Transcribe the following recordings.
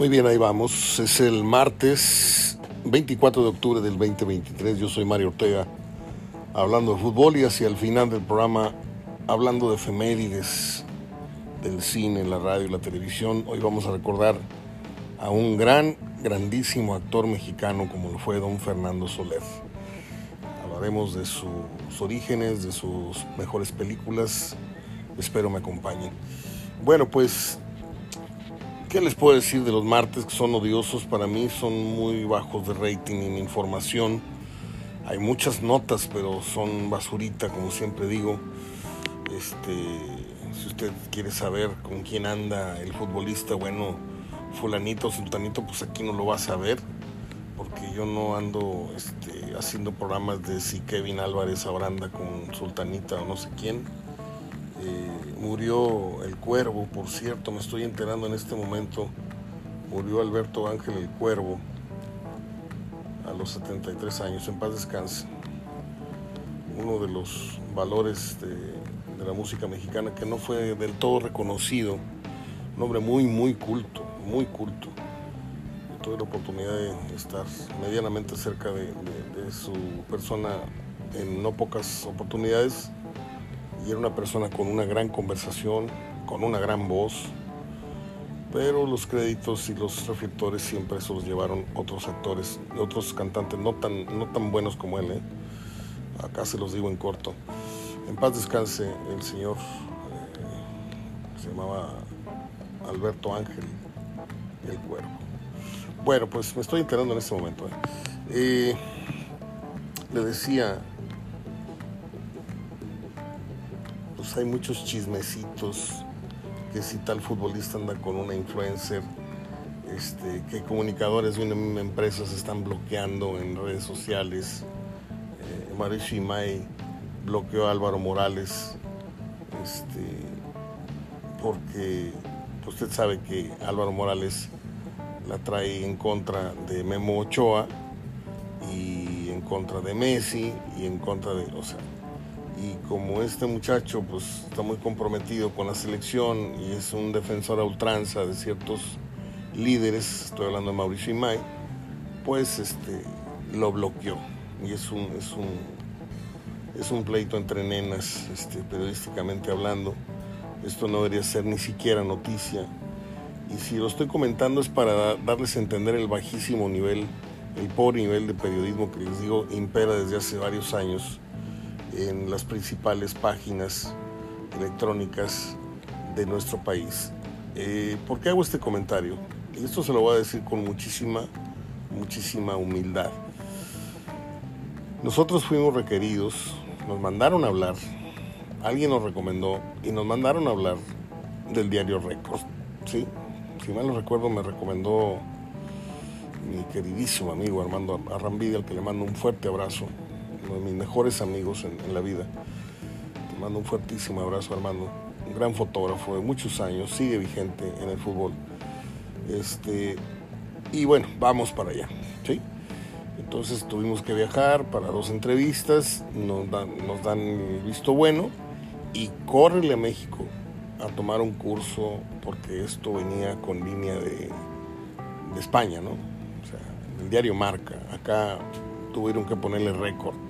Muy bien, ahí vamos. Es el martes 24 de octubre del 2023. Yo soy Mario Ortega, hablando de fútbol y hacia el final del programa, hablando de efemérides del cine, la radio y la televisión. Hoy vamos a recordar a un gran, grandísimo actor mexicano como lo fue don Fernando Soler. Hablaremos de sus orígenes, de sus mejores películas. Espero me acompañen. Bueno, pues ¿Qué les puedo decir de los martes que son odiosos? Para mí son muy bajos de rating en información. Hay muchas notas, pero son basurita, como siempre digo. Este, si usted quiere saber con quién anda el futbolista, bueno, fulanito o sultanito, pues aquí no lo va a saber, porque yo no ando este, haciendo programas de si Kevin Álvarez Abranda con sultanita o no sé quién eh, murió el cuervo, por cierto, me estoy enterando en este momento, murió Alberto Ángel el Cuervo a los 73 años, en paz descanse. Uno de los valores de, la música mexicana que no fue del todo reconocido, un hombre muy, muy culto, muy culto. tuve la oportunidad de estar medianamente cerca de, de su persona en no pocas oportunidades y era una persona con una gran conversación, con una gran voz, pero los créditos y los reflectores siempre se los llevaron otros actores, otros cantantes no tan, no tan buenos como él. ¿eh? Acá se los digo en corto. En paz descanse el señor, eh, se llamaba Alberto Ángel el Cuervo. Bueno, pues me estoy enterando en este momento. ¿eh? Le decía pues hay muchos chismecitos, que si tal futbolista anda con una influencer, este, que comunicadores de una misma empresa se están bloqueando en redes sociales. Eh, Mauricio bloqueó a Álvaro Morales, este, porque usted sabe que Álvaro Morales la trae en contra de Memo Ochoa y en contra de Messi y en contra de, o sea, y como este muchacho pues está muy comprometido con la selección y es un defensor a ultranza de ciertos líderes, estoy hablando de Mauricio Imay, pues este lo bloqueó y es un es un es un pleito entre nenas, este, periodísticamente hablando. Esto no debería ser ni siquiera noticia. Y si lo estoy comentando es para darles a entender el bajísimo nivel, el pobre nivel de periodismo que les digo impera desde hace varios años en las principales páginas electrónicas de nuestro país. Eh, ¿Por qué hago este comentario? Y esto se lo voy a decir con muchísima, muchísima humildad. Nosotros fuimos requeridos, nos mandaron a hablar, alguien nos recomendó y nos mandaron a hablar del diario Récord. ¿sí? Si mal no recuerdo, me recomendó mi queridísimo amigo Armando Arrambide, al que le mando un fuerte abrazo de mis mejores amigos en, la vida. Te mando un fuertísimo abrazo, Armando. Un gran fotógrafo de muchos años, sigue vigente en el fútbol. Este, y bueno, vamos para allá. ¿sí? Entonces tuvimos que viajar para dos entrevistas, nos dan, nos dan el visto bueno y córrele a México a tomar un curso porque esto venía con línea de, de España, ¿no? O sea, el diario Marca. Acá tuvieron que ponerle récord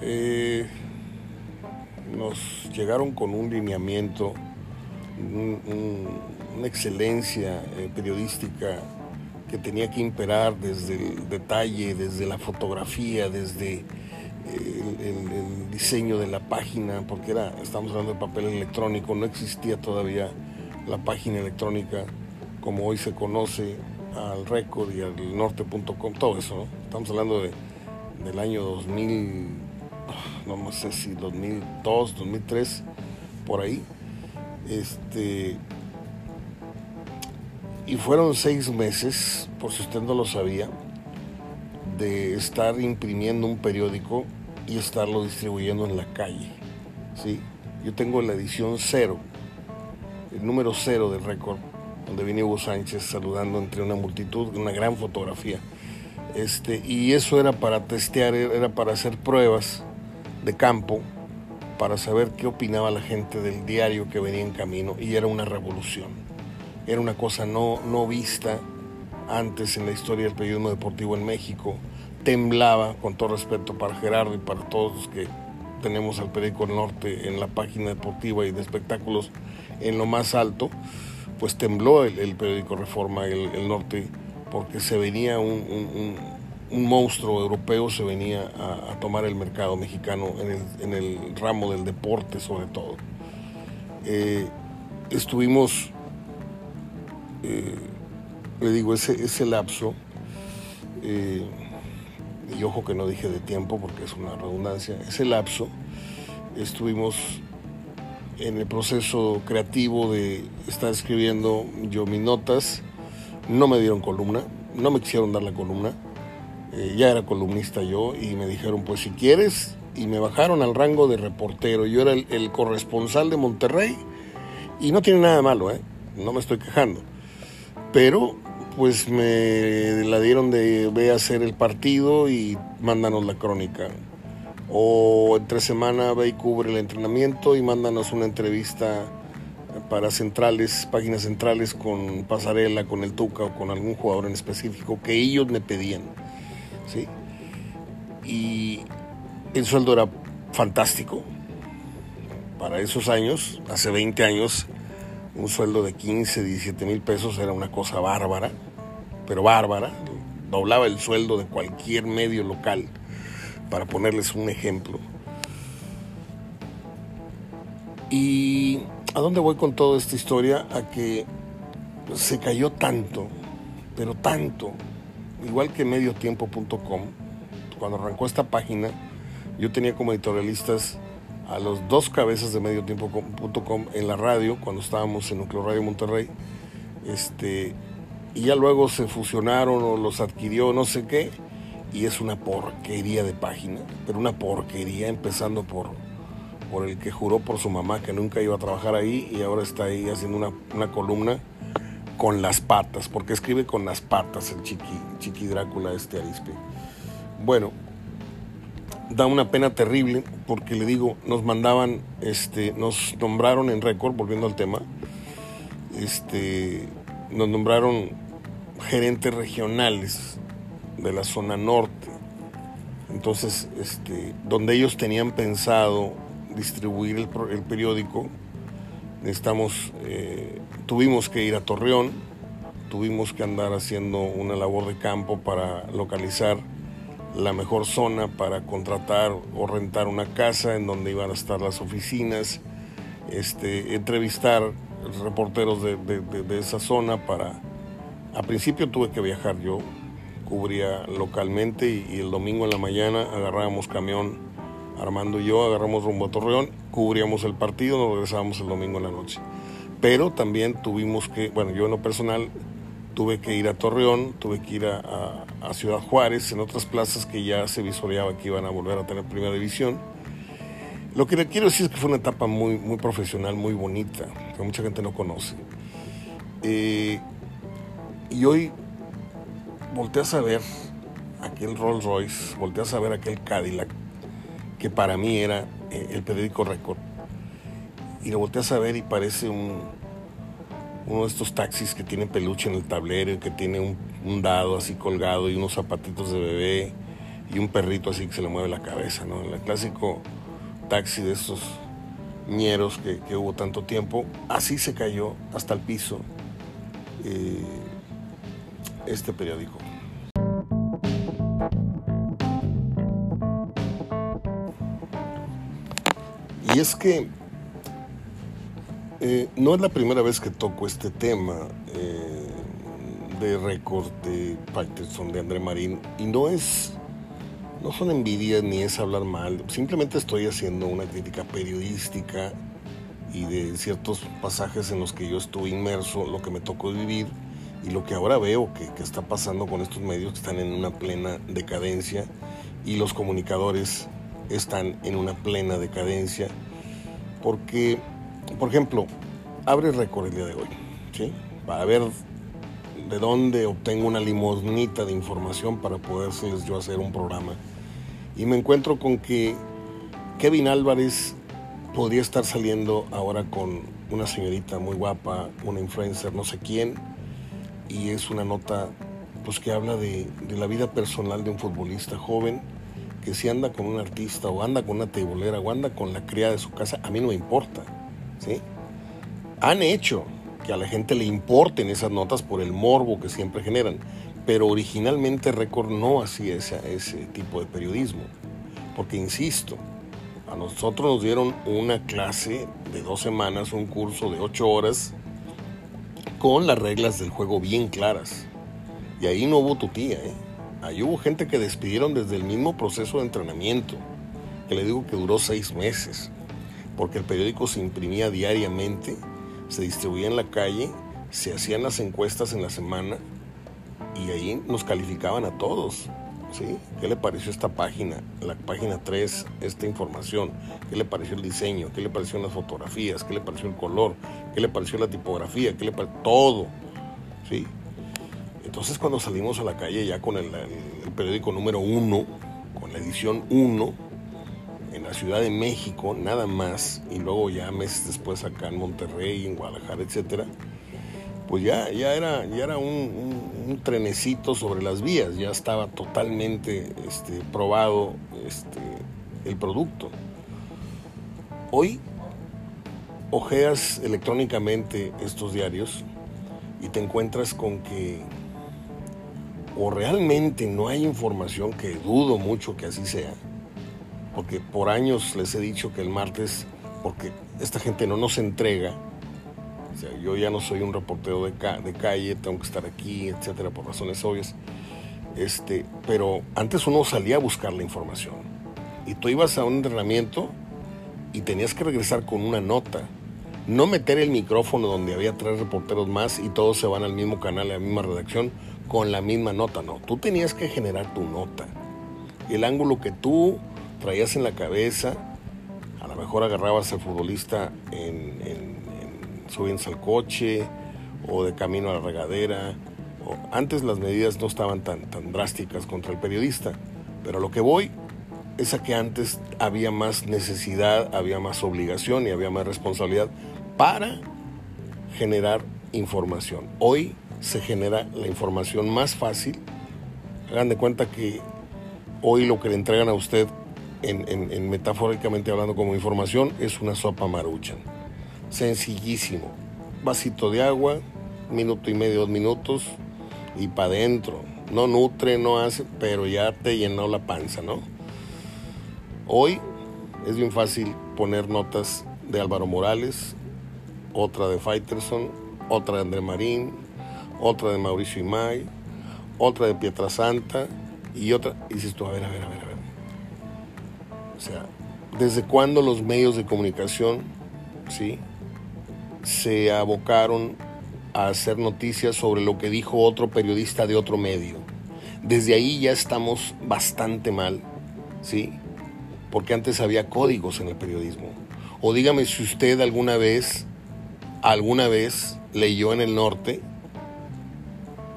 eh, nos llegaron con un lineamiento, un, un, una excelencia eh, periodística que tenía que imperar desde el detalle, desde la fotografía, desde el, el, diseño de la página, porque era, estamos hablando de papel electrónico, no existía todavía la página electrónica como hoy se conoce al récord y al norte.com, todo eso, ¿no? Estamos hablando de, del año 2000 no sé si 2002, 2003, por ahí. Este, y fueron seis meses, por si usted no lo sabía, de estar imprimiendo un periódico y estarlo distribuyendo en la calle. ¿sí? Yo tengo la edición cero, el número cero del récord, donde viene Hugo Sánchez saludando entre una multitud, una gran fotografía. Este, y eso era para testear, era para hacer pruebas de campo para saber qué opinaba la gente del diario que venía en camino y era una revolución. era una cosa no, no vista antes en la historia del periodismo deportivo en México. Temblaba, con todo respeto para Gerardo y para todos los que tenemos al periódico Norte en la página deportiva y de espectáculos en lo más alto, pues tembló el, periódico Reforma, el, Norte, porque se venía un, monstruo europeo, se venía a, tomar el mercado mexicano en el, ramo del deporte sobre todo. Eh, estuvimos, eh, le digo, ese, ese lapso, eh, y ojo que no dije de tiempo porque es una redundancia, ese lapso estuvimos en el proceso creativo de estar escribiendo yo mis notas. No me dieron columna, no me quisieron dar la columna. Eh, ya era columnista yo y me dijeron, pues si quieres, y me bajaron al rango de reportero. Yo era el, corresponsal de Monterrey y no tiene nada de malo, ¿eh? no me estoy quejando. Pero pues me la dieron de ve a hacer el partido y mándanos la crónica o entre semana ve y cubre el entrenamiento y mándanos una entrevista para centrales, páginas centrales con Pasarela, con el Tuca o con algún jugador en específico que ellos me pedían. ¿Sí? Y el sueldo era fantástico. Para esos años, hace 20 años, un sueldo de 15, 17 mil pesos era una cosa bárbara, pero bárbara. Doblaba el sueldo de cualquier medio local para ponerles un ejemplo. ¿Y a dónde voy con toda esta historia? A que se cayó tanto, pero tanto, igual que mediotiempo.com, cuando arrancó esta página, yo tenía como editorialistas a los dos cabezas de mediotiempo.com en la radio, cuando estábamos en Núcleo Radio Monterrey, este, y ya luego se fusionaron o los adquirió no sé qué, y es una porquería de página, pero una porquería empezando por, por el que juró por su mamá que nunca iba a trabajar ahí y ahora está ahí haciendo una, una columna con las patas, porque escribe con las patas el chiqui, chiqui Drácula este Arispe. Bueno, da una pena terrible porque le digo, nos mandaban, este, nos nombraron en récord, volviendo al tema, este, nos nombraron gerentes regionales de la zona norte. Entonces, este, donde ellos tenían pensado distribuir el, periódico, necesitamos, eh, tuvimos que ir a Torreón, tuvimos que andar haciendo una labor de campo para localizar la mejor zona para contratar o rentar una casa en donde iban a estar las oficinas, este, entrevistar reporteros de, de esa zona para... A principio tuve que viajar yo cubría localmente y, el domingo en la mañana agarrábamos camión, Armando y yo agarramos rumbo a Torreón, cubríamos el partido, nos regresábamos el domingo en la noche. Pero también tuvimos que, bueno, yo en lo personal tuve que ir a Torreón, tuve que ir a, Ciudad Juárez, en otras plazas que ya se visualizaba que iban a volver a tener primera división. Lo que le quiero decir es que fue una etapa muy, muy profesional, muy bonita, que mucha gente no conoce. Eh, y hoy volteas a ver aquel Rolls Royce, volteas a ver aquel Cadillac, que para mí era eh, el periódico Record, y lo volteas a ver y parece un, uno de estos taxis que tiene peluche en el tablero y que tiene un, dado así colgado y unos zapatitos de bebé y un perrito así que se le mueve la cabeza, ¿no? El clásico taxi de estos ñeros que, hubo tanto tiempo, así se cayó hasta el piso eh, este periódico. Y es que eh, no es la primera vez que toco este tema eh, de récord de Patterson, de André Marín, y no es, no son envidias ni es hablar mal, simplemente estoy haciendo una crítica periodística y de ciertos pasajes en los que yo estuve inmerso, lo que me tocó vivir y lo que ahora veo que, que está pasando con estos medios que están en una plena decadencia y los comunicadores están en una plena decadencia porque, por ejemplo, abre récord el día de hoy, ¿sí? Para ver de dónde obtengo una limosnita de información para poderles yo hacer un programa. Y me encuentro con que Kevin Álvarez podría estar saliendo ahora con una señorita muy guapa, una influencer, no sé quién, y es una nota pues que habla de, de la vida personal de un futbolista joven que si anda con un artista o anda con una tebolera o anda con la cría de su casa, a mí no me importa. ¿sí? Han hecho que a la gente le importen esas notas por el morbo que siempre generan, pero originalmente Record no hacía ese, ese tipo de periodismo, porque insisto, a nosotros nos dieron una clase de dos semanas, un curso de ocho horas, con las reglas del juego bien claras. Y ahí no hubo tu tía, ¿eh? Ahí hubo gente que despidieron desde el mismo proceso de entrenamiento, que le digo que duró seis meses, porque el periódico se imprimía diariamente, se distribuía en la calle, se hacían las encuestas en la semana y ahí nos calificaban a todos. ¿sí? ¿Qué le pareció esta página? La página 3, esta información. ¿Qué le pareció el diseño? ¿Qué le pareció las fotografías? ¿Qué le pareció el color? ¿Qué le pareció la tipografía? ¿Qué le pareció? Todo. ¿sí? Entonces cuando salimos a la calle ya con el, periódico número 1, con la edición 1, en la Ciudad de México, nada más, y luego ya meses después acá en Monterrey, en Guadalajara, etcétera, pues ya, ya era, ya era un, un, trenecito sobre las vías, ya estaba totalmente este, probado este, el producto. Hoy ojeas electrónicamente estos diarios y te encuentras con que o realmente no hay información, que dudo mucho que así sea, porque por años les he dicho que el martes, porque esta gente no nos entrega, o sea, yo ya no soy un reportero de, ca de calle, tengo que estar aquí, etcétera, por razones obvias. Este, pero antes uno salía a buscar la información. Y tú ibas a un entrenamiento y tenías que regresar con una nota. No meter el micrófono donde había tres reporteros más y todos se van al mismo canal, a la misma redacción, con la misma nota. No, tú tenías que generar tu nota. El ángulo que tú traías en la cabeza, a lo mejor agarrabas al futbolista en, en subiéndose al coche o de camino a la regadera. Antes las medidas no estaban tan, tan drásticas contra el periodista, pero lo que voy es a que antes había más necesidad, había más obligación y había más responsabilidad para generar información. Hoy se genera la información más fácil. Hagan de cuenta que hoy lo que le entregan a usted, en, en, en metafóricamente hablando como información, es una sopa maruchan sencillísimo. Vasito de agua, minuto y medio, dos minutos y para adentro. No nutre, no hace, pero ya te llenó la panza, ¿no? Hoy es bien fácil poner notas de Álvaro Morales, otra de Faitelson, otra de André Marín, otra de Mauricio Imay, otra de Pietrasanta y otra. Y dices tú, a ver, a ver, a ver, a ver. O sea, ¿desde cuándo los medios de comunicación, sí, se abocaron a hacer noticias sobre lo que dijo otro periodista de otro medio. Desde ahí ya estamos bastante mal, ¿sí? Porque antes había códigos en el periodismo. O dígame si usted alguna vez, alguna vez leyó en el norte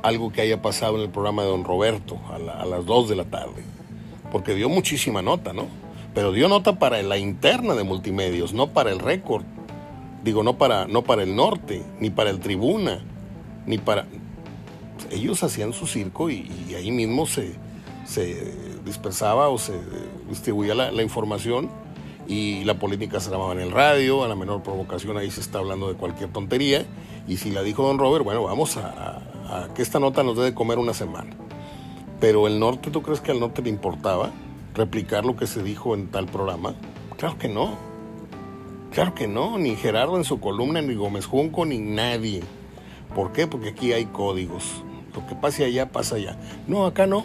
algo que haya pasado en el programa de don Roberto a, la, a las 2 de la tarde. Porque dio muchísima nota, ¿no? Pero dio nota para la interna de multimedios, no para el récord. Digo, no para, no para el norte, ni para el tribuna, ni para... Ellos hacían su circo y, y ahí mismo se, se, dispersaba o se distribuía la, la, información y la política se grababa en el radio, a la menor provocación ahí se está hablando de cualquier tontería y si la dijo don Robert, bueno, vamos a, que esta nota nos debe comer una semana. Pero el norte, ¿tú crees que al norte le importaba replicar lo que se dijo en tal programa? Claro que no. Claro que no, ni Gerardo en su columna, ni Gómez Junco, ni nadie. ¿Por qué? Porque aquí hay códigos. Lo que pase allá, pasa allá. No, acá no.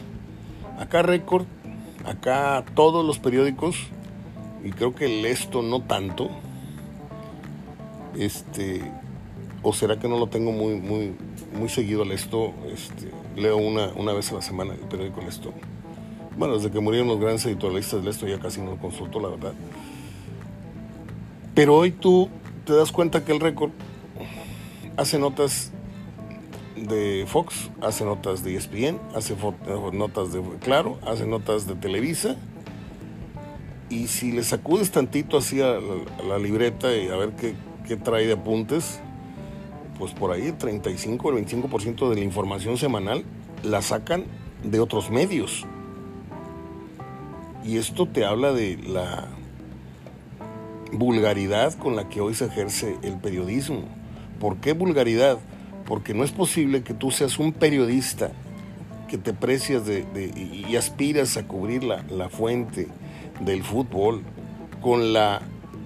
Acá Récord, acá todos los periódicos, y creo que el esto no tanto. Este, o será que no lo tengo muy, muy, muy seguido el esto. Este, leo una, una vez a la semana el periódico El Esto. Bueno, desde que murieron los grandes editorialistas del esto ya casi no lo consulto, la verdad. Pero hoy tú te das cuenta que el récord hace notas de Fox, hace notas de ESPN, hace notas de Claro, hace notas de Televisa y si le sacudes tantito así a la, libreta y a ver qué, qué, trae de apuntes, pues por ahí el 35 o el 25% de la información semanal la sacan de otros medios. Y esto te habla de la vulgaridad con la que hoy se ejerce el periodismo. ¿Por qué vulgaridad? Porque no es posible que tú seas un periodista que te precias y aspiras a cubrir la, la fuente del fútbol con la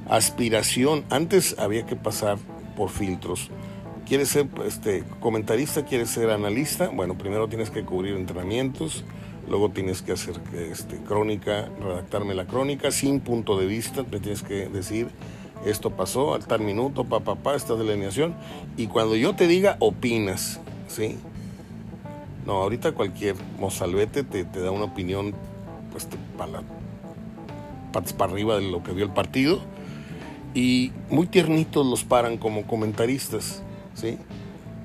aspiración. Antes había que pasar por filtros. ¿Quieres ser este, comentarista? ¿Quieres ser analista? Bueno, primero tienes que cubrir entrenamientos, luego tienes que hacer este, crónica, redactarme la crónica sin punto de vista, me tienes que decir esto pasó al tal minuto, pa, pa, pa, esta delineación, y cuando yo te diga, opinas, ¿sí? No, ahorita cualquier mozalbete te, da una opinión, pues, para arriba de lo que vio el partido, y muy tiernitos los paran como comentaristas, ¿sí?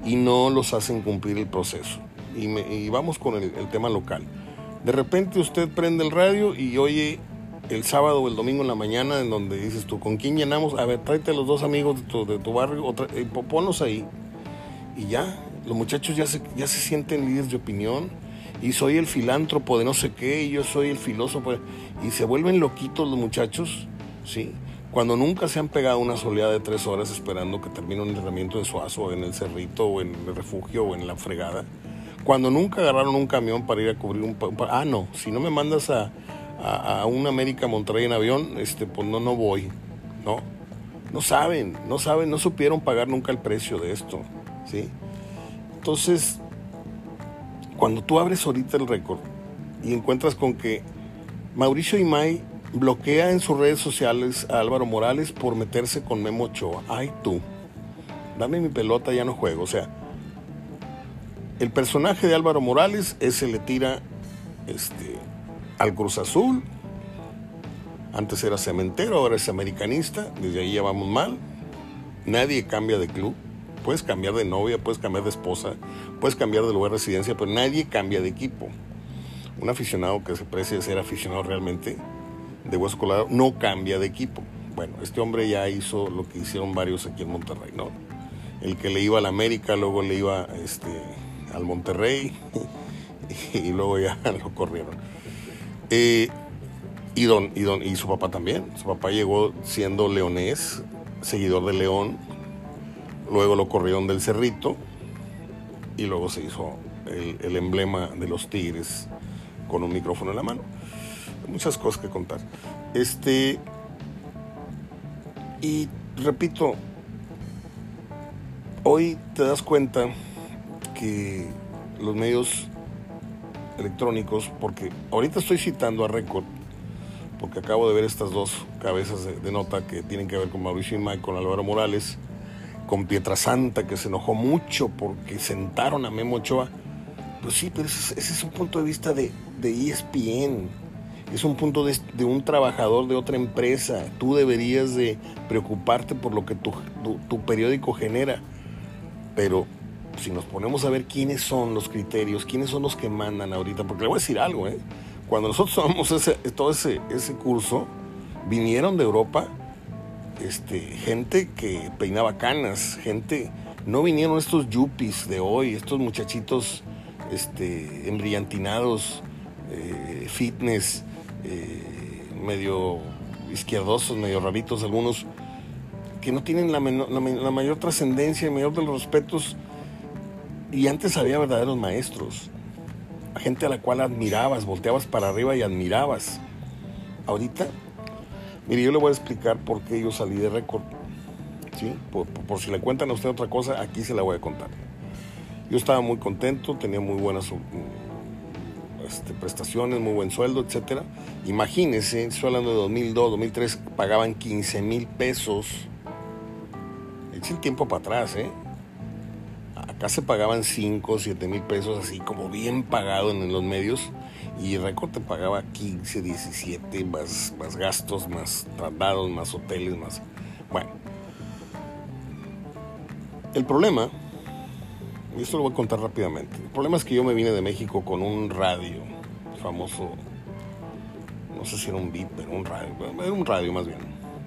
Y no los hacen cumplir el proceso. Y, vamos con el, tema local. De repente usted prende el radio y oye el sábado o el domingo en la mañana en donde dices tú, ¿con quién llenamos? A ver, tráete a los dos amigos de tu, de tu barrio, otra, eh, ponlos ahí. Y ya, los muchachos ya se, ya se sienten líderes de opinión. Y soy el filántropo de no sé qué, y yo soy el filósofo. Y se vuelven loquitos los muchachos, ¿sí? Cuando nunca se han pegado una soleada de tres horas esperando que termine un entrenamiento de Suazo, en el Cerrito, o en el refugio, o en la fregada. Cuando nunca agarraron un camión para ir a cubrir un... ah, no, si no me mandas a, a, un América Monterrey en avión, este, pues no, no voy, ¿no? No saben, no saben, no supieron pagar nunca el precio de esto, ¿sí? Entonces, cuando tú abres ahorita el récord y encuentras con que Mauricio Imay bloquea en sus redes sociales a Álvaro Morales por meterse con Memo Ochoa. Ay tú, dame mi pelota, ya no juego. O sea, el personaje de Álvaro Morales, ese le tira este, al Cruz Azul. Antes era cementero, ahora es americanista. Desde ahí ya vamos mal. Nadie cambia de club. Puedes cambiar de novia, puedes cambiar de esposa, puedes cambiar de lugar de residencia, pero nadie cambia de equipo. Un aficionado que se precia ser aficionado realmente de hueso colorado no cambia de equipo. Bueno, este hombre ya hizo lo que hicieron varios aquí en Monterrey, ¿no? El que le iba al América, luego le iba este, al Monterrey y luego ya lo corrieron. Eh, y, don, y, don, y su papá también. Su papá llegó siendo leonés, seguidor de León. Luego lo corrieron del Cerrito. Y luego se hizo el, emblema de los Tigres con un micrófono en la mano. Muchas cosas que contar. Este. Y repito, hoy te das cuenta que los medios electrónicos, porque ahorita estoy citando a Record, porque acabo de ver estas dos cabezas de, nota que tienen que ver con Mauricio y con Álvaro Morales, con Pietrasanta, que se enojó mucho porque sentaron a Memo Ochoa. Pues sí, pero ese, es un punto de vista de, de ESPN. Es un punto de, un trabajador de otra empresa. Tú deberías de preocuparte por lo que tu, tu periódico genera. Pero si nos ponemos a ver quiénes son los criterios, quiénes son los que mandan ahorita, porque le voy a decir algo, ¿eh? cuando nosotros tomamos ese, todo ese, ese curso, vinieron de Europa este, gente que peinaba canas, gente, no vinieron estos yuppies de hoy, estos muchachitos este, embillantinados, eh, fitness, eh, medio izquierdosos, medio raritos algunos, que no tienen la, mayor trascendencia, el mayor de los respetos y antes había verdaderos maestros, gente a la cual admirabas, volteabas para arriba y admirabas. Ahorita, mire, yo le voy a explicar por qué yo salí de récord. ¿sí? Por, si le cuentan a usted otra cosa, aquí se la voy a contar. Yo estaba muy contento, tenía muy buenas este, prestaciones, muy buen sueldo, etc. Imagínense, estoy hablando de 2002, 2003, pagaban 15 mil pesos. Eche el tiempo para atrás, ¿eh? Acá se pagaban 5, 7 mil pesos, así como bien pagado en los medios. Y Record te pagaba 15, 17, más, más gastos, más traslados, más hoteles, más... Bueno. El problema, y esto lo voy a contar rápidamente, el problema es que yo me vine de México con un radio famoso no sé si era un beat, pero un radio, era un radio más bien,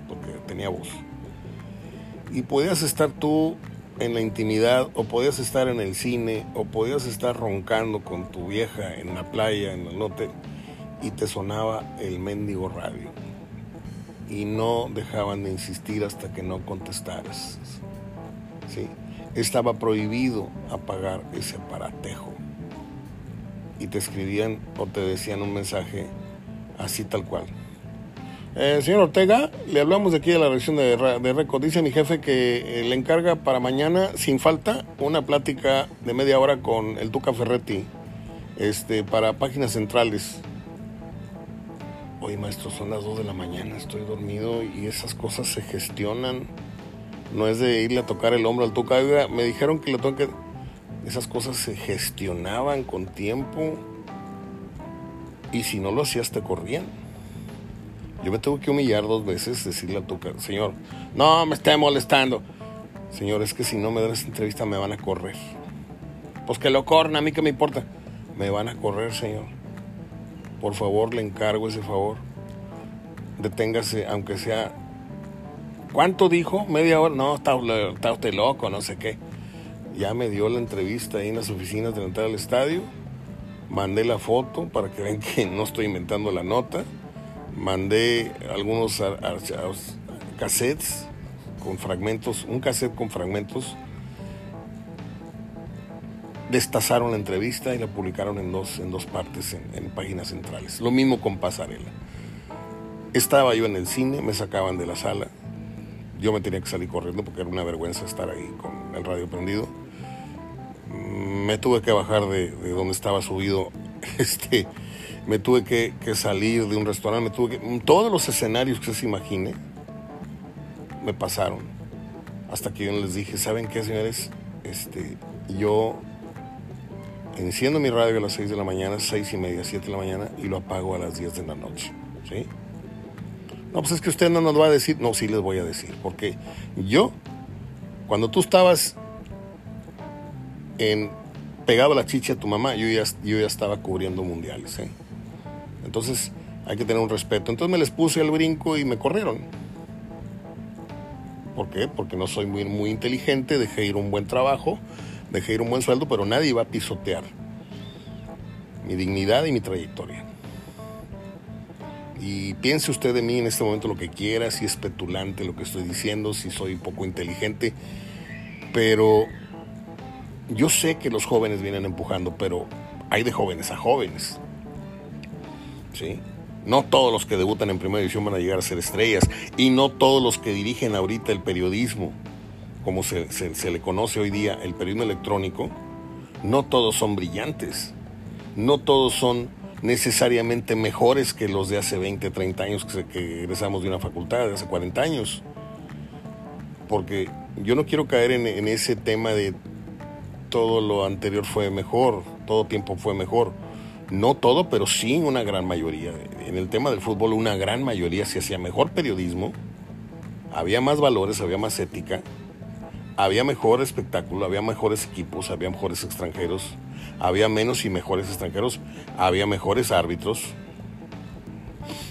porque tenía voz. Y podías estar tú en la intimidad, o podías estar en el cine, o podías estar roncando con tu vieja en la playa, en el norte, y te sonaba el mendigo radio. Y no dejaban de insistir hasta que no contestaras. ¿Sí? Estaba prohibido apagar ese aparatejo. Y te escribían o te decían un mensaje así tal cual. Eh, señor Ortega, le hablamos de aquí de la reacción de, de Record. Dice mi jefe que eh, le encarga para mañana, sin falta, una plática de media hora con el Tuca Ferretti este, para páginas centrales. Oye, maestro, son las 2 de la mañana, estoy dormido y esas cosas se gestionan. No es de irle a tocar el hombro al Tuca. Me dijeron que le toque. Esas cosas se gestionaban con tiempo. Y si no lo hacías, te corrían. Yo me tuve que humillar dos veces, decirle a tu señor, no me esté molestando. Señor, es que si no me dan entrevista me van a correr. Pues que lo corran, a mí que me importa. Me van a correr, señor. Por favor, le encargo ese favor. Deténgase, aunque sea... ¿Cuánto dijo? ¿Media hora? No, está, está usted loco, no sé qué. Ya me dio la entrevista ahí en las oficinas de la entrada al estadio. Mandé la foto para que vean que no estoy inventando la nota mandé algunos cassettes con fragmentos, un cassette con fragmentos. Destazaron la entrevista y la publicaron en dos, en dos partes en, en páginas centrales. Lo mismo con Pasarela. Estaba yo en el cine, me sacaban de la sala. Yo me tenía que salir corriendo porque era una vergüenza estar ahí con el radio prendido. Me tuve que bajar de, de donde estaba subido este, me tuve que, salir de un restaurante, me tuve que, todos los escenarios que se imagine me pasaron. Hasta que yo les dije, ¿saben qué, señores? Este, yo enciendo mi radio a las 6 de la mañana, 6 y media, 7 de la mañana, y lo apago a las 10 de la noche. ¿Sí? No, pues es que usted no nos va a decir. No, sí les voy a decir. Porque yo, cuando tú estabas en pegado a la chicha a tu mamá, yo ya, yo ya estaba cubriendo mundiales. ¿eh? Entonces hay que tener un respeto. Entonces me les puse al brinco y me corrieron. ¿Por qué? Porque no soy muy, muy inteligente, dejé ir un buen trabajo, dejé ir un buen sueldo, pero nadie iba a pisotear mi dignidad y mi trayectoria. Y piense usted de mí en este momento lo que quiera, si es petulante lo que estoy diciendo, si soy poco inteligente, pero yo sé que los jóvenes vienen empujando, pero hay de jóvenes a jóvenes. ¿sí? No todos los que debutan en primera división van a llegar a ser estrellas y no todos los que dirigen ahorita el periodismo, como se, le conoce hoy día, el periodismo electrónico, no todos son brillantes, no todos son necesariamente mejores que los de hace 20, 30 años que, que egresamos de una facultad, de hace 40 años. Porque yo no quiero caer en, en ese tema de todo lo anterior fue mejor, todo tiempo fue mejor no todo, pero sí una gran mayoría. En el tema del fútbol, una gran mayoría se hacía mejor periodismo, había más valores, había más ética, había mejor espectáculo, había mejores equipos, había mejores extranjeros, había menos y mejores extranjeros, había mejores árbitros.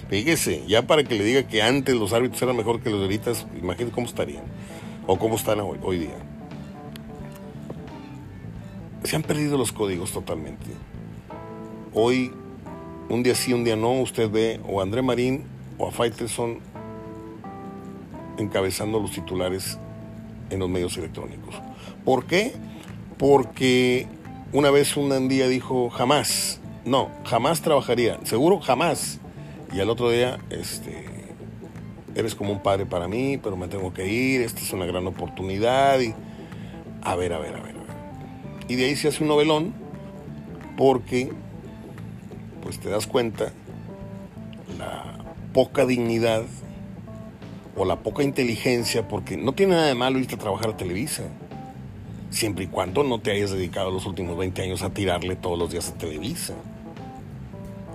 Fíjese, ya para que le diga que antes los árbitros eran mejor que los de ahorita, imagínese cómo estarían o cómo están hoy, hoy día. Se han perdido los códigos totalmente. Hoy, un día sí, un día no, usted ve o a André Marín o a Faitelson encabezando los titulares en los medios electrónicos. ¿Por qué? Porque una vez un día dijo jamás, no, jamás trabajaría, seguro jamás. Y al otro día, este, eres como un padre para mí, pero me tengo que ir, esta es una gran oportunidad. A ver, a ver, a ver. Y de ahí se hace un novelón, porque pues te das cuenta la poca dignidad o la poca inteligencia, porque no tiene nada de malo irte a trabajar a Televisa, siempre y cuando no te hayas dedicado los últimos 20 años a tirarle todos los días a Televisa,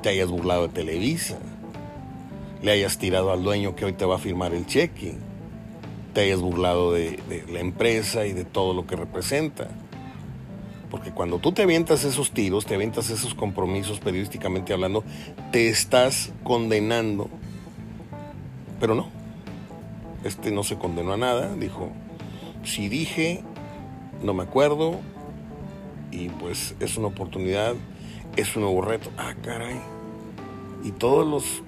te hayas burlado de Televisa, le hayas tirado al dueño que hoy te va a firmar el cheque, te hayas burlado de, la empresa y de todo lo que representa. Porque cuando tú te avientas esos tiros, te avientas esos compromisos periodísticamente hablando, te estás condenando. Pero no. Este no se condenó a nada. Dijo, si dije, no me acuerdo. Y pues es una oportunidad, es un nuevo reto. Ah, caray. Y todos los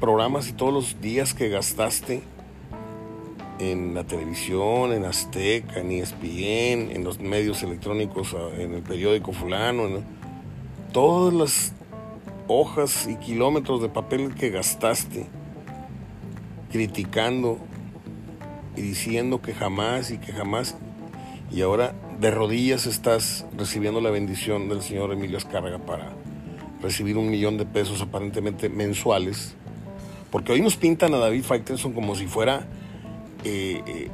programas y todos los días que gastaste en la televisión, en Azteca, en ESPN, en los medios electrónicos, ah, en el periódico fulano, todas las hojas y kilómetros de papel que gastaste criticando y diciendo que jamás y que jamás y ahora de rodillas estás recibiendo la bendición del señor Emilio Azcárraga para recibir un millón de pesos aparentemente mensuales porque hoy nos pintan a David Faitelson como si fuera eh, eh,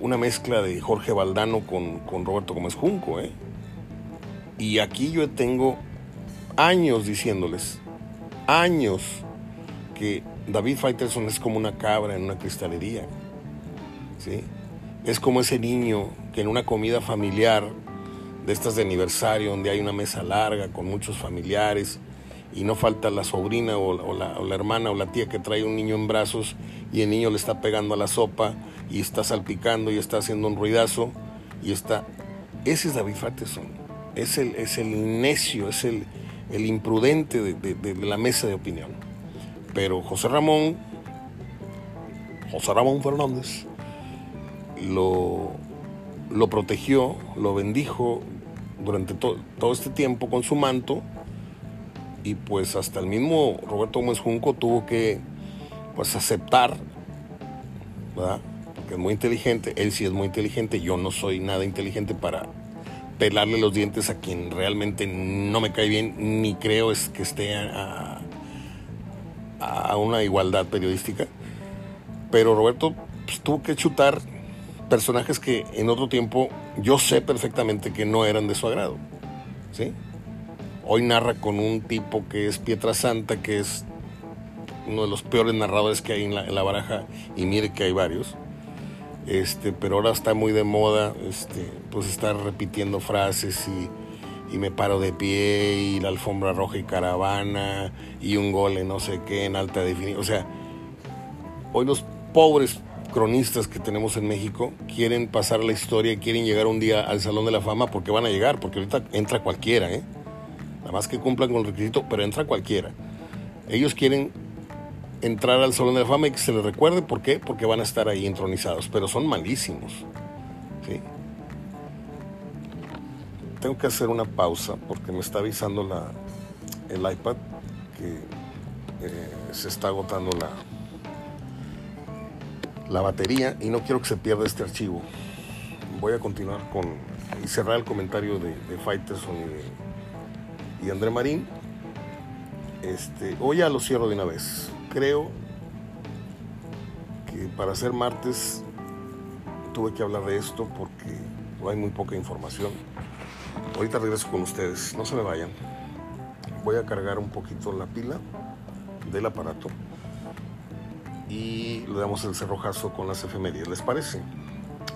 una mezcla de Jorge Valdano con, con Roberto Gómez Junco. ¿eh? Y aquí yo tengo años diciéndoles, años, que David Faitelson es como una cabra en una cristalería. ¿sí? Es como ese niño que en una comida familiar de estas de aniversario, donde hay una mesa larga con muchos familiares, y no falta la sobrina o, la, hermana o la tía que trae un niño en brazos y el niño le está pegando a la sopa y está salpicando y está haciendo un ruidazo y está... Ese es David Fateson, es el, es el necio, es el, el imprudente de, la mesa de opinión. Pero José Ramón, José Ramón Fernández, lo, lo protegió, lo bendijo durante todo este tiempo con su manto y pues hasta el mismo Roberto Gómez Junco tuvo que pues aceptar, ¿verdad? Porque es muy inteligente, él sí es muy inteligente, yo no soy nada inteligente para pelarle los dientes a quien realmente no me cae bien, ni creo es que esté a, a una igualdad periodística. Pero Roberto pues, tuvo que chutar personajes que en otro tiempo yo sé perfectamente que no eran de su agrado. ¿Sí? Hoy narra con un tipo que es Pietra Santa, que es uno de los peores narradores que hay en la, baraja, y mire que hay varios. Este, pero ahora está muy de moda, este, pues estar repitiendo frases y, me paro de pie y la alfombra roja y caravana y un gol en no sé qué en alta definición. O sea, hoy los pobres cronistas que tenemos en México quieren pasar la historia, quieren llegar un día al Salón de la Fama porque van a llegar, porque ahorita entra cualquiera, ¿eh? nada más que cumplan con el requisito, pero entra cualquiera. Ellos quieren entrar al Salón de la Fama y que se les recuerde, ¿por qué? Porque van a estar ahí entronizados, pero son malísimos. ¿sí? Tengo que hacer una pausa porque me está avisando la, el iPad que eh, se está agotando la, la batería y no quiero que se pierda este archivo. Voy a continuar con y cerrar el comentario de, de y y André Marín. Este, hoy ya lo cierro de una vez. Creo que para ser martes tuve que hablar de esto porque hay muy poca información. Ahorita regreso con ustedes, no se me vayan. Voy a cargar un poquito la pila del aparato y le damos el cerrojazo con las efemérides, ¿les parece?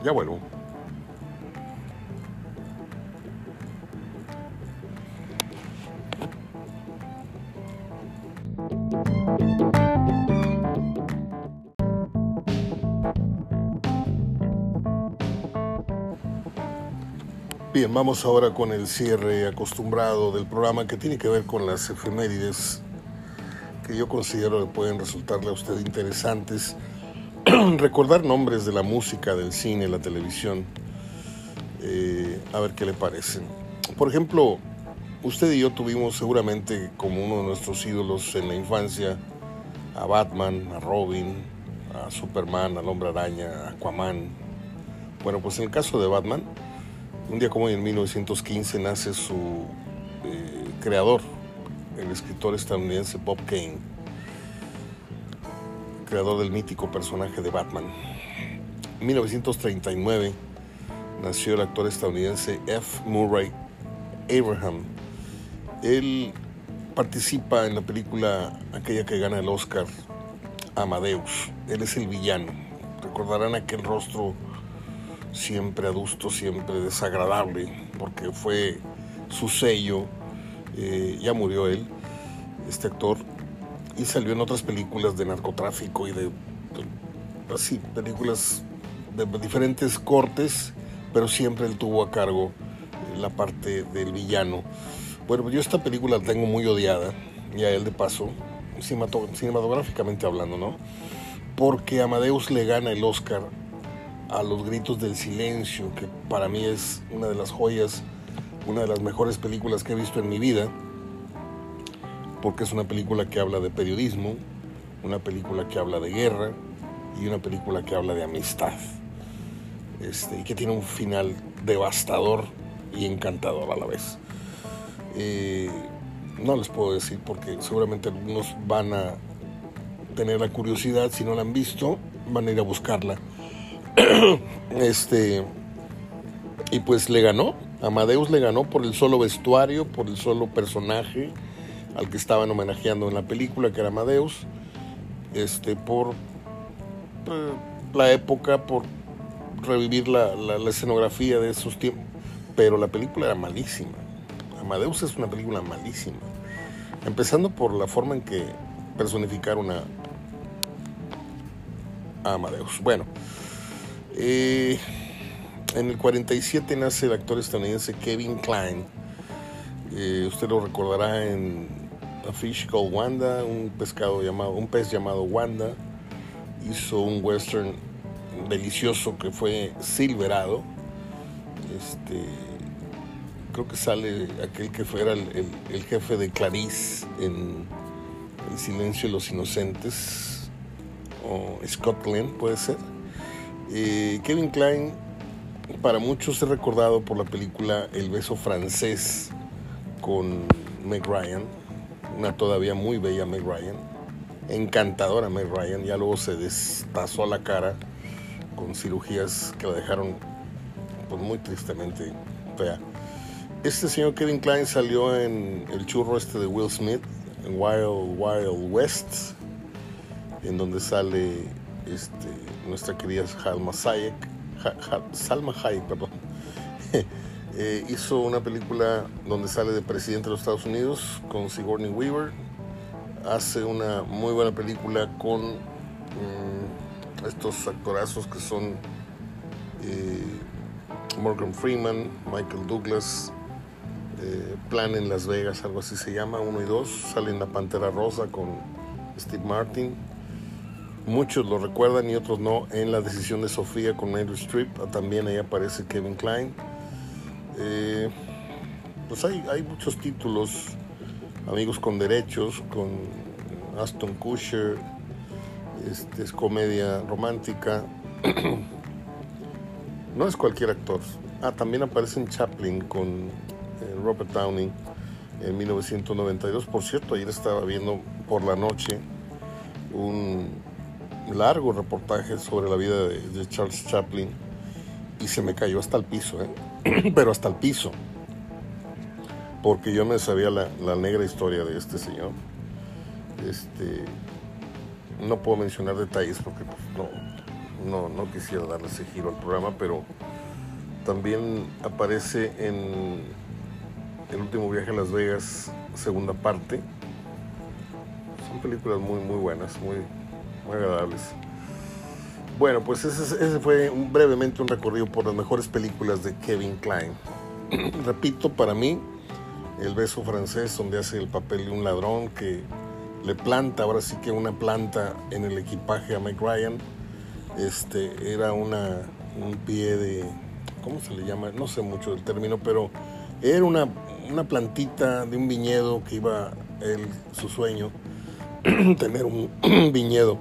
Ya vuelvo. Vamos ahora con el cierre acostumbrado del programa que tiene que ver con las efemérides que yo considero que pueden resultarle a usted interesantes. Recordar nombres de la música, del cine, la televisión, eh, a ver qué le parecen. Por ejemplo, usted y yo tuvimos seguramente como uno de nuestros ídolos en la infancia a Batman, a Robin, a Superman, al Hombre Araña, a Aquaman. Bueno, pues en el caso de Batman, un día como hoy, en 1915, nace su eh, creador, el escritor estadounidense Bob Kane, creador del mítico personaje de Batman. En 1939 nació el actor estadounidense F. Murray Abraham. Él participa en la película aquella que gana el Oscar, Amadeus. Él es el villano. Recordarán aquel rostro siempre adusto, siempre desagradable, porque fue su sello, eh, ya murió él, este actor, y salió en otras películas de narcotráfico y de, así, películas de diferentes cortes, pero siempre él tuvo a cargo la parte del villano. Bueno, yo esta película la tengo muy odiada, y a él de paso, cinematográficamente hablando, ¿no? Porque Amadeus le gana el Oscar a Los Gritos del Silencio, que para mí es una de las joyas, una de las mejores películas que he visto en mi vida, porque es una película que habla de periodismo, una película que habla de guerra y una película que habla de amistad, este, y que tiene un final devastador y encantador a la vez. Eh, no les puedo decir porque seguramente algunos van a tener la curiosidad, si no la han visto, van a ir a buscarla. este y pues le ganó, Amadeus le ganó por el solo vestuario, por el solo personaje al que estaban homenajeando en la película, que era Amadeus, este, por eh, la época, por revivir la, la escenografía de esos tiempos, pero la película era malísima. Amadeus es una película malísima. Empezando por la forma en que personificaron a, Amadeus. Bueno, eh, en el 47 nace el actor estadounidense Kevin Klein. Eh, usted lo recordará en A Fish Called Wanda, un pescado llamado, un pez llamado Wanda. Hizo un western delicioso que fue Silverado. Este, creo que sale aquel que fuera el, jefe de Clarice en El silencio de los inocentes, o Scotland puede ser. Eh, Kevin Klein, para muchos es recordado por la película El beso francés con Meg Ryan, una todavía muy bella Meg Ryan, encantadora Meg Ryan, ya luego se destazó la cara con cirugías que la dejaron pues, muy tristemente fea. Este señor Kevin Klein salió en el churro este de Will Smith, en Wild Wild West, en donde sale este, nuestra querida Salma Hayek, Salma Hayek, perdón. Eh, hizo una película donde sale de presidente de los Estados Unidos con Sigourney Weaver. Hace una muy buena película con mm, estos actorazos que son eh, Morgan Freeman, Michael Douglas, eh, Plan en Las Vegas, algo así se llama, uno y dos. Salen La Pantera Rosa con Steve Martin. Muchos lo recuerdan y otros no. En La Decisión de Sofía con Meryl Streep, también ahí aparece Kevin Klein. Eh, pues hay, hay muchos títulos, Amigos con Derechos, con Aston Kutcher, este, es comedia romántica. no es cualquier actor. Ah, también aparece en Chaplin con eh, Robert Downey en 1992. Por cierto, ayer estaba viendo por la noche un largo reportaje sobre la vida de, Charles Chaplin y se me cayó hasta el piso, ¿eh? pero hasta el piso, porque yo me sabía la, negra historia de este señor. Este, no puedo mencionar detalles porque pues, no, no, no quisiera darle ese giro al programa, pero también aparece en el último viaje a Las Vegas, segunda parte. Son películas muy, muy buenas, muy, muy agradables. Bueno, pues ese, fue brevemente un recorrido por las mejores películas de Kevin Klein. Repito, para mí, El beso francés, donde hace el papel de un ladrón que le planta, ahora sí que una planta en el equipaje a Mike Ryan, este, era una, un pie de, ¿cómo se le llama? No sé mucho del término, pero era una una plantita de un viñedo que iba él, su sueño, tener un viñedo.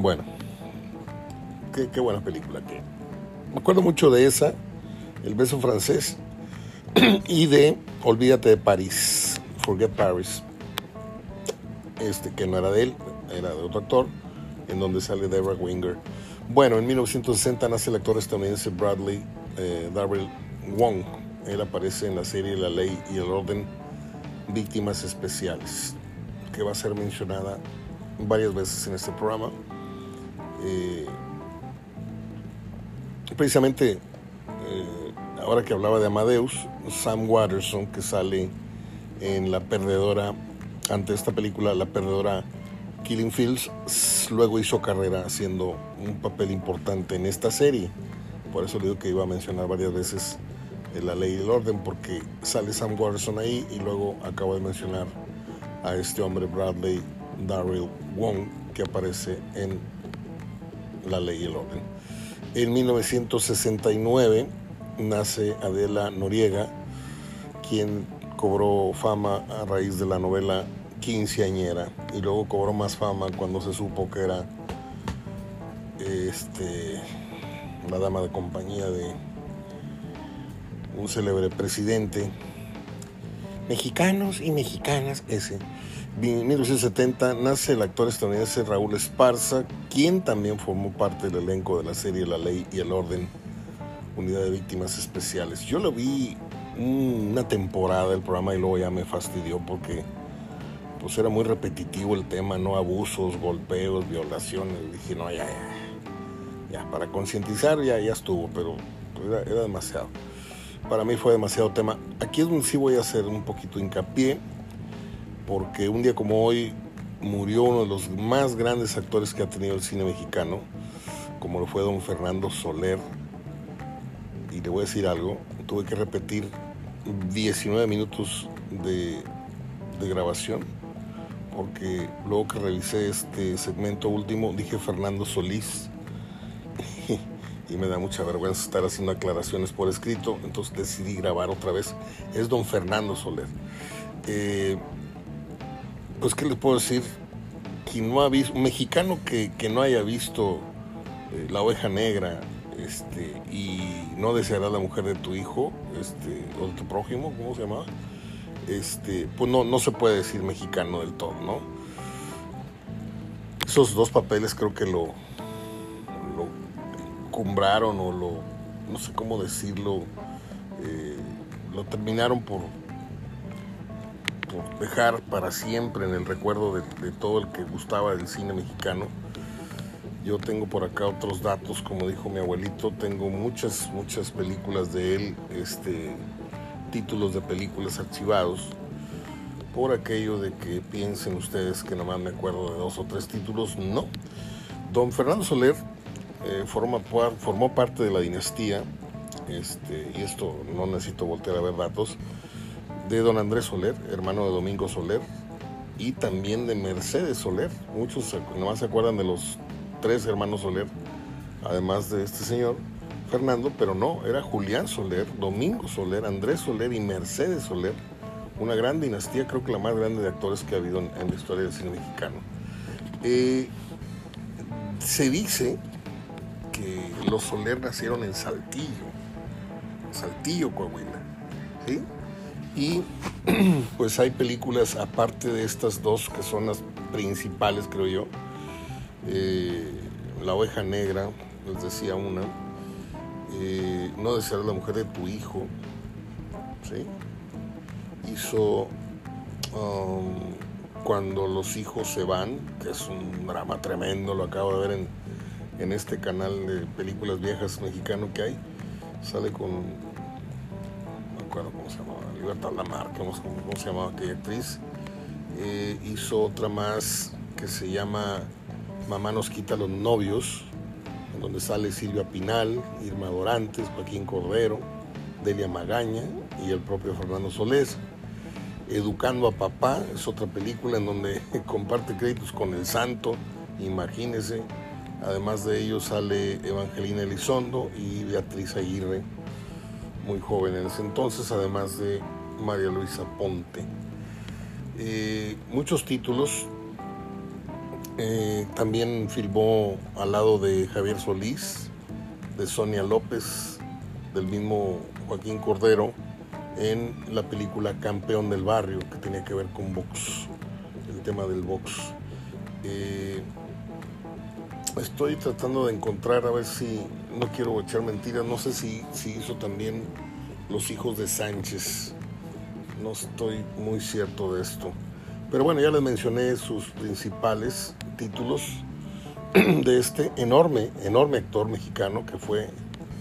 Bueno, qué, buena película. Me acuerdo mucho de esa, El beso francés, y de Olvídate de París, Forget Paris, este que no era de él, era de otro actor, en donde sale Deborah Winger. Bueno, en 1960 nace el actor estadounidense Bradley eh, Darrell Wong, él aparece en la serie La Ley y el Orden Víctimas Especiales, que va a ser mencionada varias veces en este programa. Eh, precisamente, eh, ahora que hablaba de Amadeus, Sam Watterson, que sale en La Perdedora, ante esta película, La Perdedora Killing Fields, luego hizo carrera haciendo un papel importante en esta serie. Por eso le digo que iba a mencionar varias veces La Ley y el Orden, porque sale Sam Watterson ahí y luego acabo de mencionar a este hombre Bradley Darrell Wong, que aparece en La Ley y el Orden. En 1969 nace Adela Noriega, quien cobró fama a raíz de la novela Quinceañera y luego cobró más fama cuando se supo que era este, la dama de compañía de un célebre presidente. Mexicanos y mexicanas, ese. En 1970 nace el actor estadounidense Raúl Esparza, quien también formó parte del elenco de la serie La Ley y el Orden, Unidad de Víctimas Especiales. Yo lo vi una temporada del programa y luego ya me fastidió porque pues era muy repetitivo el tema, ¿no? Abusos, golpeos, violaciones. Dije, no, ya, ya, ya, para concientizar ya, ya estuvo, pero era, era demasiado. Para mí fue demasiado tema. Aquí es donde sí voy a hacer un poquito hincapié porque un día como hoy murió uno de los más grandes actores que ha tenido el cine mexicano, como lo fue don Fernando Soler. Y le voy a decir algo, tuve que repetir 19 minutos de, grabación, porque luego que revisé este segmento último dije Fernando Solís y me da mucha vergüenza estar haciendo aclaraciones por escrito, entonces decidí grabar otra vez. Es don Fernando Soler. Eh, pues, ¿qué les puedo decir? Quien no ha visto, un mexicano que, no haya visto eh, La Oveja Negra este, y no deseará la mujer de tu hijo este, o de tu prójimo, ¿cómo se llamaba? Este, pues no, no se puede decir mexicano del todo, ¿no? Esos dos papeles creo que lo, lo cumbraron o lo, no sé cómo decirlo, eh, lo terminaron por, dejar para siempre en el recuerdo de, todo el que gustaba del cine mexicano. Yo tengo por acá otros datos, como dijo mi abuelito, tengo muchas, muchas películas de él, este, títulos de películas archivados, por aquello de que piensen ustedes que nomás me acuerdo de dos o tres títulos, no. Don Fernando Soler eh, forma, formó parte de la dinastía, este, y esto no necesito voltear a ver datos, de don Andrés Soler, hermano de Domingo Soler, y también de Mercedes Soler. Muchos nomás se acuerdan de los tres hermanos Soler, además de este señor, Fernando, pero no, era Julián Soler, Domingo Soler, Andrés Soler y Mercedes Soler. Una gran dinastía, creo que la más grande de actores que ha habido en, la historia del cine mexicano. Eh, se dice que los Soler nacieron en Saltillo, Saltillo, Coahuila. ¿sí? Y pues hay películas aparte de estas dos que son las principales, creo yo. Eh, la oveja negra, les decía una. Eh, no desear la mujer de tu hijo. ¿sí? Hizo um, Cuando los hijos se van, que es un drama tremendo, lo acabo de ver en, en este canal de películas viejas mexicano que hay. Sale con. No me acuerdo cómo se llama Libertad Lamar, ¿cómo, cómo se llamaba aquella actriz. Eh, hizo otra más que se llama Mamá nos quita los novios, en donde sale Silvia Pinal, Irma Dorantes, Joaquín Cordero, Delia Magaña y el propio Fernando Solés. Educando a Papá es otra película en donde comparte créditos con El Santo, imagínese. Además de ello sale Evangelina Elizondo y Beatriz Aguirre muy joven en ese entonces, además de María Luisa Ponte. Eh, muchos títulos. Eh, también filmó al lado de Javier Solís, de Sonia López, del mismo Joaquín Cordero, en la película Campeón del Barrio, que tenía que ver con box, el tema del box. Eh, estoy tratando de encontrar a ver si no quiero echar mentiras, no sé si, si hizo también Los hijos de Sánchez, no estoy muy cierto de esto. Pero bueno, ya les mencioné sus principales títulos de este enorme, enorme actor mexicano que fue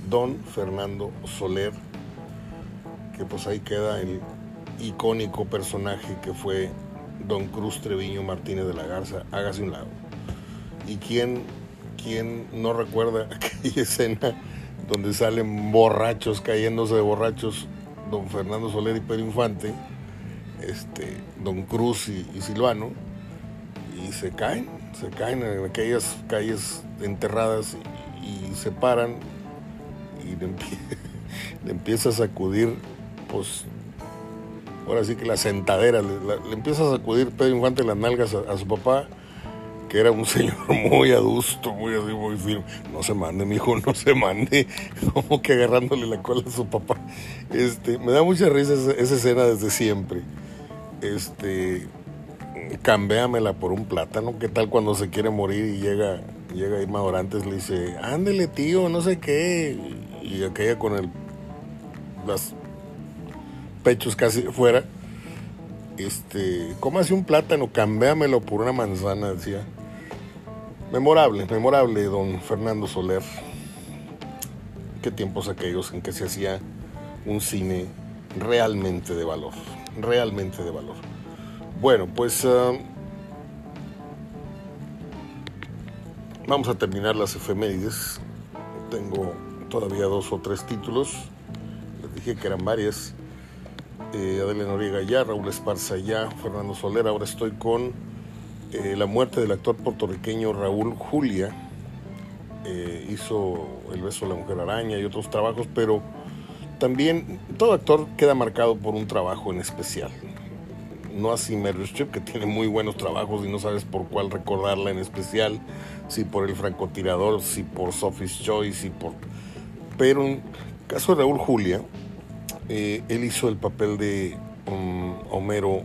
don Fernando Soler, que pues ahí queda el icónico personaje que fue don Cruz Treviño Martínez de la Garza, hágase un lado. ¿Y quién, quién no recuerda aquella escena donde salen borrachos, cayéndose de borrachos, don Fernando Soler y Pedro Infante, este, don Cruz y, Silvano, y se caen, se caen en aquellas calles enterradas y, se paran y le, empieza a sacudir, pues, ahora sí que la sentadera, le, empieza a sacudir Pedro Infante las nalgas a su papá que era un señor muy adusto, muy así, muy firme. No se mande, mi hijo, no se mande. Como que agarrándole la cola a su papá. Este, me da mucha risa esa, escena desde siempre. Este, cambéamela por un plátano. ¿Qué tal cuando se quiere morir y llega, llega Irma Dorantes le dice, ándele tío, no sé qué. Y aquella con el, los pechos casi fuera. Este, hace un plátano, cambéamelo por una manzana, decía. Memorable, memorable, don Fernando Soler. Qué tiempos aquellos en que se hacía un cine realmente de valor, realmente de valor. Bueno, pues ah, vamos a terminar las efemérides. Tengo todavía dos o tres títulos. Les dije que eran varias. Eh, Adela ya, Raúl Esparza ya, Fernando Soler. Ahora estoy con eh, la muerte del actor puertorriqueño Raúl Julia. Eh, hizo El beso de la mujer araña y otros trabajos, pero también todo actor queda marcado por un trabajo en especial. No así Meryl Streep, que tiene muy buenos trabajos y no sabes por cuál recordarla en especial, si por El francotirador, si por Sophie's Choice, si por... Pero en el caso de Raúl Julia, eh, él hizo el papel de um, Homero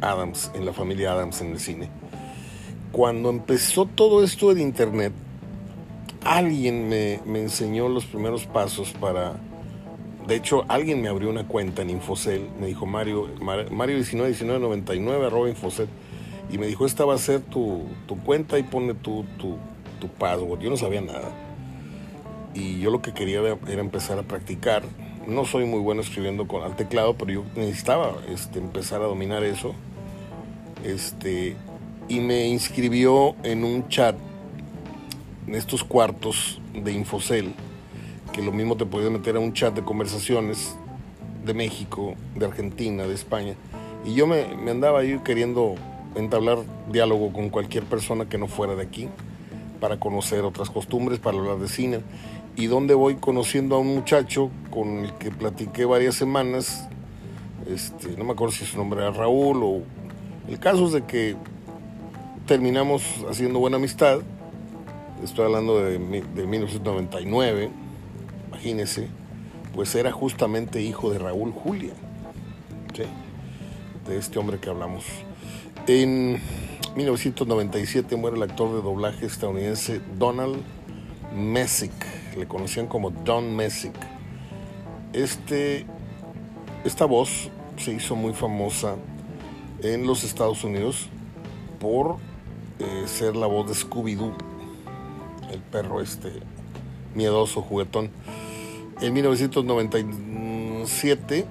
Adams, en la familia Adams en el cine. Cuando empezó todo esto de internet, alguien me, enseñó los primeros pasos para... De hecho, alguien me abrió una cuenta en Infocel, me dijo Mario, Mario 191999 arroba Infocel, y me dijo, esta va a ser tu, cuenta y pone tu, tu, tu password. Yo no sabía nada. Y yo lo que quería era empezar a practicar no soy muy bueno escribiendo con al teclado, pero yo necesitaba este, empezar a dominar eso. Este, y me inscribió en un chat, en estos cuartos de Infocel, que lo mismo te podías meter a un chat de conversaciones de México, de Argentina, de España. Y yo me, me andaba ahí queriendo entablar diálogo con cualquier persona que no fuera de aquí, para conocer otras costumbres, para hablar de cine y donde voy conociendo a un muchacho con el que platiqué varias semanas, este, no me acuerdo si su nombre era Raúl o... El caso es de que terminamos haciendo buena amistad, estoy hablando de, de 1999, imagínese, pues era justamente hijo de Raúl Julia, de este hombre que hablamos. En 1997 muere el actor de doblaje estadounidense Donald Messick le conocían como Don Messick. Este, esta voz se hizo muy famosa en los Estados Unidos por eh, ser la voz de Scooby-Doo, el perro este miedoso, juguetón. En 1997,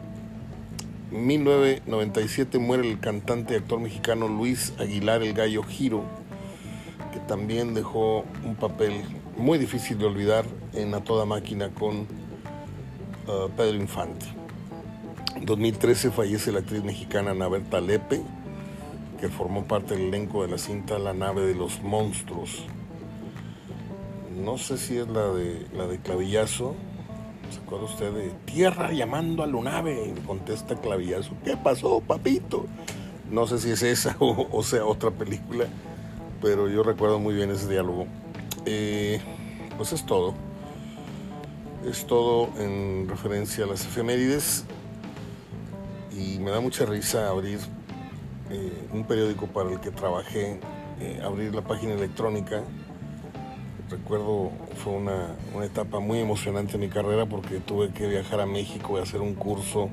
1997 muere el cantante y actor mexicano Luis Aguilar el Gallo Giro, que también dejó un papel muy difícil de olvidar en A Toda Máquina con uh, Pedro Infante. En 2013 fallece la actriz mexicana Ana Berta Lepe, que formó parte del elenco de la cinta La nave de los monstruos. No sé si es la de, la de Clavillazo. ¿Se acuerda usted de Tierra llamando a la nave? Contesta Clavillazo, ¿qué pasó, papito? No sé si es esa o, o sea otra película, pero yo recuerdo muy bien ese diálogo. Eh, pues es todo. Es todo en referencia a las efemérides. Y me da mucha risa abrir eh, un periódico para el que trabajé, eh, abrir la página electrónica. Recuerdo, fue una, una, etapa muy emocionante en mi carrera porque tuve que viajar a México y hacer un curso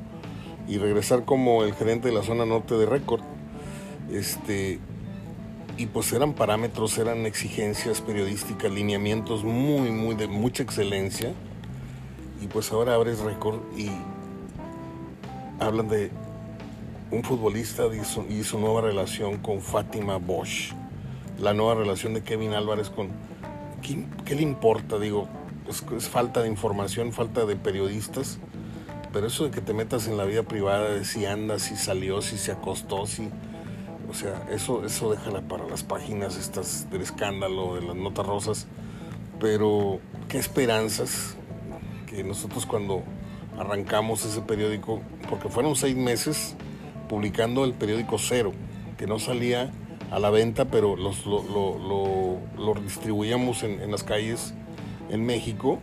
y regresar como el gerente de la zona norte de Record. Este, y pues eran parámetros, eran exigencias periodísticas, lineamientos muy, muy de mucha excelencia. y pues ahora abres récord y hablan de un futbolista y su, nueva relación con Fátima Bosch, la nueva relación de Kevin Álvarez con... ¿Qué, le importa? Digo, es, falta de información, falta de periodistas, pero eso de que te metas en la vida privada, de si anda, si salió, si se acostó, si... O sea, eso, eso déjala para las páginas estas del escándalo, de las notas rosas. Pero qué esperanzas que nosotros cuando arrancamos ese periódico, porque fueron seis meses publicando el periódico Cero, que no salía a la venta, pero los, lo, lo, distribuíamos en, las calles en México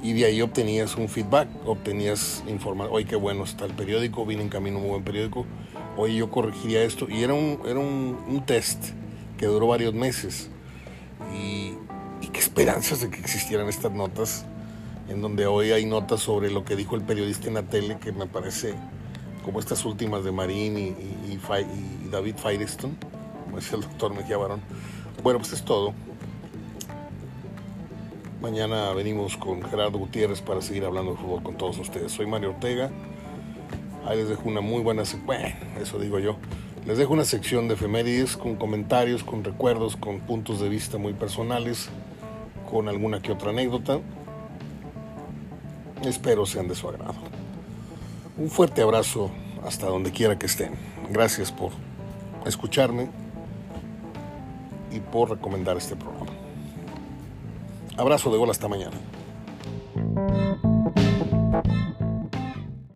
y de ahí obtenías un feedback, obtenías información, oye, qué bueno está el periódico, viene en camino un buen periódico, oye, yo corregiría esto, y era un, era un, test que duró varios meses. Y, qué esperanzas de que existieran estas notas, en donde hoy hay notas sobre lo que dijo el periodista en la tele, que me parece como estas últimas de Marín y, David Firestone, como decía el doctor Mejía Barón. Bueno, pues es todo. Mañana venimos con Gerardo Gutiérrez para seguir hablando de fútbol con todos ustedes. Soy Mario Ortega. Ahí les dejo una muy buena bueno, eso digo yo. Les dejo una sección de efemérides con comentarios, con recuerdos, con puntos de vista muy personales, con alguna que otra anécdota. Espero sean de su agrado. Un fuerte abrazo hasta donde quiera que estén. Gracias por escucharme y por recomendar este programa. Abrazo de gol hasta mañana.